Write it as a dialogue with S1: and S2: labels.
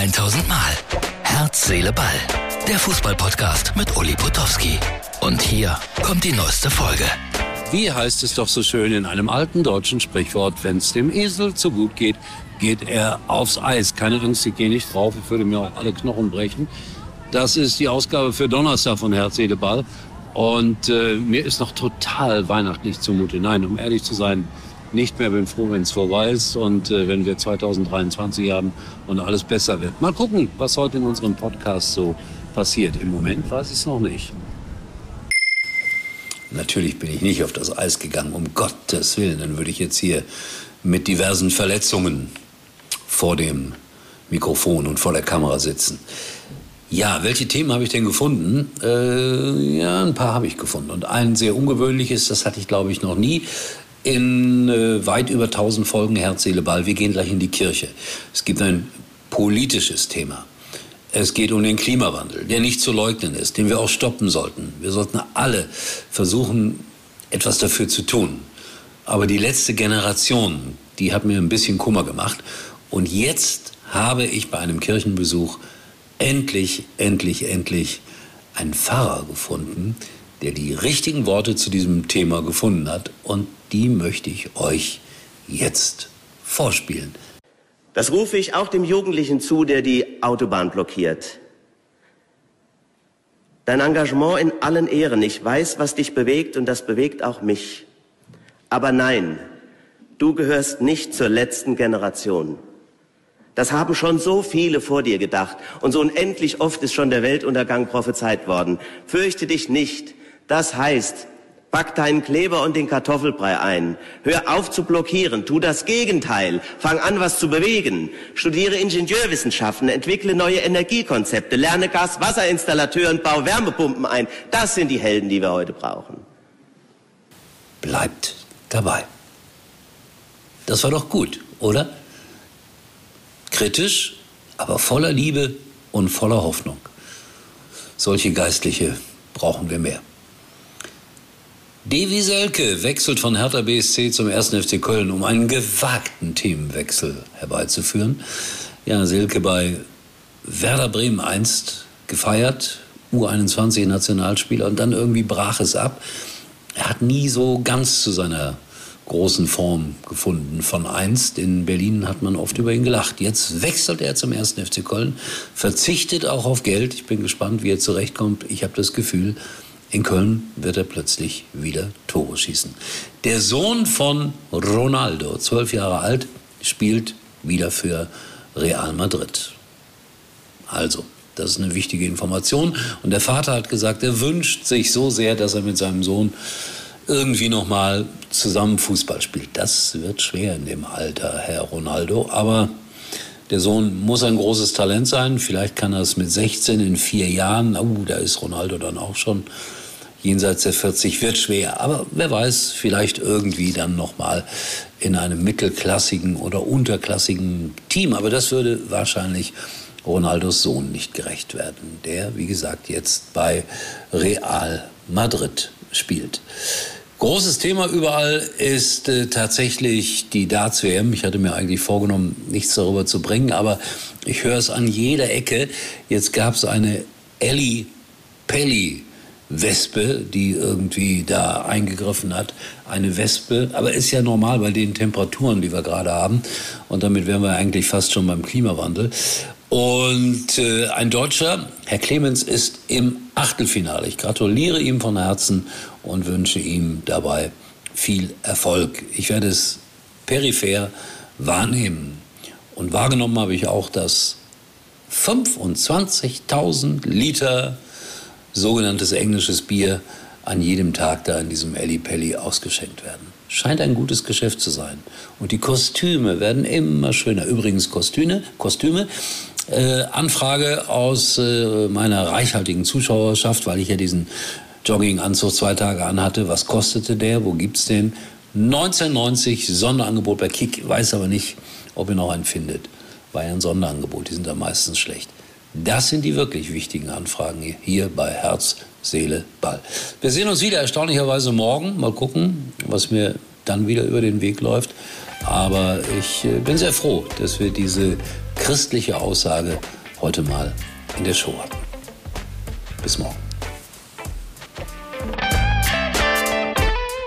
S1: 1000 Mal. Herz, Seele, Ball. Der Fußballpodcast mit Uli Potowski. Und hier kommt die neueste Folge.
S2: Wie heißt es doch so schön in einem alten deutschen Sprichwort, wenn es dem Esel zu gut geht, geht er aufs Eis. Keine Angst, ich gehe nicht drauf, ich würde mir auch alle Knochen brechen. Das ist die Ausgabe für Donnerstag von Herz, Seele, Ball. Und äh, mir ist noch total weihnachtlich zumute. Nein, um ehrlich zu sein, nicht mehr. Bin froh, wenn es vorbei ist und äh, wenn wir 2023 haben und alles besser wird. Mal gucken, was heute in unserem Podcast so passiert. Im Moment weiß ich es noch nicht. Natürlich bin ich nicht auf das Eis gegangen, um Gottes Willen. Dann würde ich jetzt hier mit diversen Verletzungen vor dem Mikrofon und vor der Kamera sitzen. Ja, welche Themen habe ich denn gefunden? Äh, ja, ein paar habe ich gefunden. Und ein sehr ungewöhnliches, das hatte ich glaube ich noch nie, in äh, weit über 1000 Folgen Herz, Seele, Ball. Wir gehen gleich in die Kirche. Es gibt ein politisches Thema. Es geht um den Klimawandel, der nicht zu leugnen ist, den wir auch stoppen sollten. Wir sollten alle versuchen, etwas dafür zu tun. Aber die letzte Generation, die hat mir ein bisschen Kummer gemacht. Und jetzt habe ich bei einem Kirchenbesuch endlich, endlich, endlich einen Pfarrer gefunden, der die richtigen Worte zu diesem Thema gefunden hat. Und die möchte ich euch jetzt vorspielen.
S3: Das rufe ich auch dem Jugendlichen zu, der die Autobahn blockiert. Dein Engagement in allen Ehren. Ich weiß, was dich bewegt und das bewegt auch mich. Aber nein, du gehörst nicht zur letzten Generation. Das haben schon so viele vor dir gedacht und so unendlich oft ist schon der Weltuntergang prophezeit worden. Fürchte dich nicht. Das heißt, Pack deinen Kleber und den Kartoffelbrei ein. Hör auf zu blockieren. Tu das Gegenteil. Fang an, was zu bewegen. Studiere Ingenieurwissenschaften. Entwickle neue Energiekonzepte. Lerne Gas-Wasserinstallateur und bau Wärmepumpen ein. Das sind die Helden, die wir heute brauchen.
S2: Bleibt dabei. Das war doch gut, oder? Kritisch, aber voller Liebe und voller Hoffnung. Solche Geistliche brauchen wir mehr. Devi Selke wechselt von Hertha BSC zum 1. FC Köln, um einen gewagten Themenwechsel herbeizuführen. Ja, Selke bei Werder Bremen einst gefeiert, U21-Nationalspieler, und dann irgendwie brach es ab. Er hat nie so ganz zu seiner großen Form gefunden von einst. In Berlin hat man oft über ihn gelacht. Jetzt wechselt er zum 1. FC Köln, verzichtet auch auf Geld. Ich bin gespannt, wie er zurechtkommt. Ich habe das Gefühl, in Köln wird er plötzlich wieder Tore schießen. Der Sohn von Ronaldo, zwölf Jahre alt, spielt wieder für Real Madrid. Also, das ist eine wichtige Information. Und der Vater hat gesagt, er wünscht sich so sehr, dass er mit seinem Sohn irgendwie nochmal zusammen Fußball spielt. Das wird schwer in dem Alter, Herr Ronaldo. Aber der Sohn muss ein großes Talent sein. Vielleicht kann er es mit 16 in vier Jahren. Oh, da ist Ronaldo dann auch schon jenseits der 40 wird schwer. Aber wer weiß, vielleicht irgendwie dann nochmal in einem mittelklassigen oder unterklassigen Team. Aber das würde wahrscheinlich Ronaldos Sohn nicht gerecht werden, der, wie gesagt, jetzt bei Real Madrid spielt. Großes Thema überall ist äh, tatsächlich die Darts-WM. Ich hatte mir eigentlich vorgenommen, nichts darüber zu bringen, aber ich höre es an jeder Ecke. Jetzt gab es eine Ellie Pelli Wespe, die irgendwie da eingegriffen hat. Eine Wespe, aber ist ja normal bei den Temperaturen, die wir gerade haben. Und damit wären wir eigentlich fast schon beim Klimawandel. Und äh, ein Deutscher, Herr Clemens, ist im Achtelfinale. Ich gratuliere ihm von Herzen und wünsche ihm dabei viel Erfolg. Ich werde es peripher wahrnehmen. Und wahrgenommen habe ich auch, dass 25.000 Liter sogenanntes englisches Bier an jedem Tag da in diesem Elli Pelli ausgeschenkt werden. Scheint ein gutes Geschäft zu sein. Und die Kostüme werden immer schöner. Übrigens Kostüme, Kostüme. Äh, Anfrage aus äh, meiner reichhaltigen Zuschauerschaft, weil ich ja diesen Jogginganzug zwei Tage anhatte. Was kostete der? Wo gibt's den? 1990 Sonderangebot bei Kick. Weiß aber nicht, ob ihr noch einen findet. War ja ein Sonderangebot. Die sind da meistens schlecht. Das sind die wirklich wichtigen Anfragen hier bei Herz, Seele, Ball. Wir sehen uns wieder erstaunlicherweise morgen. Mal gucken, was mir dann wieder über den Weg läuft. Aber ich äh, bin sehr froh, dass wir diese christliche Aussage heute mal in der Show hatten. Bis morgen.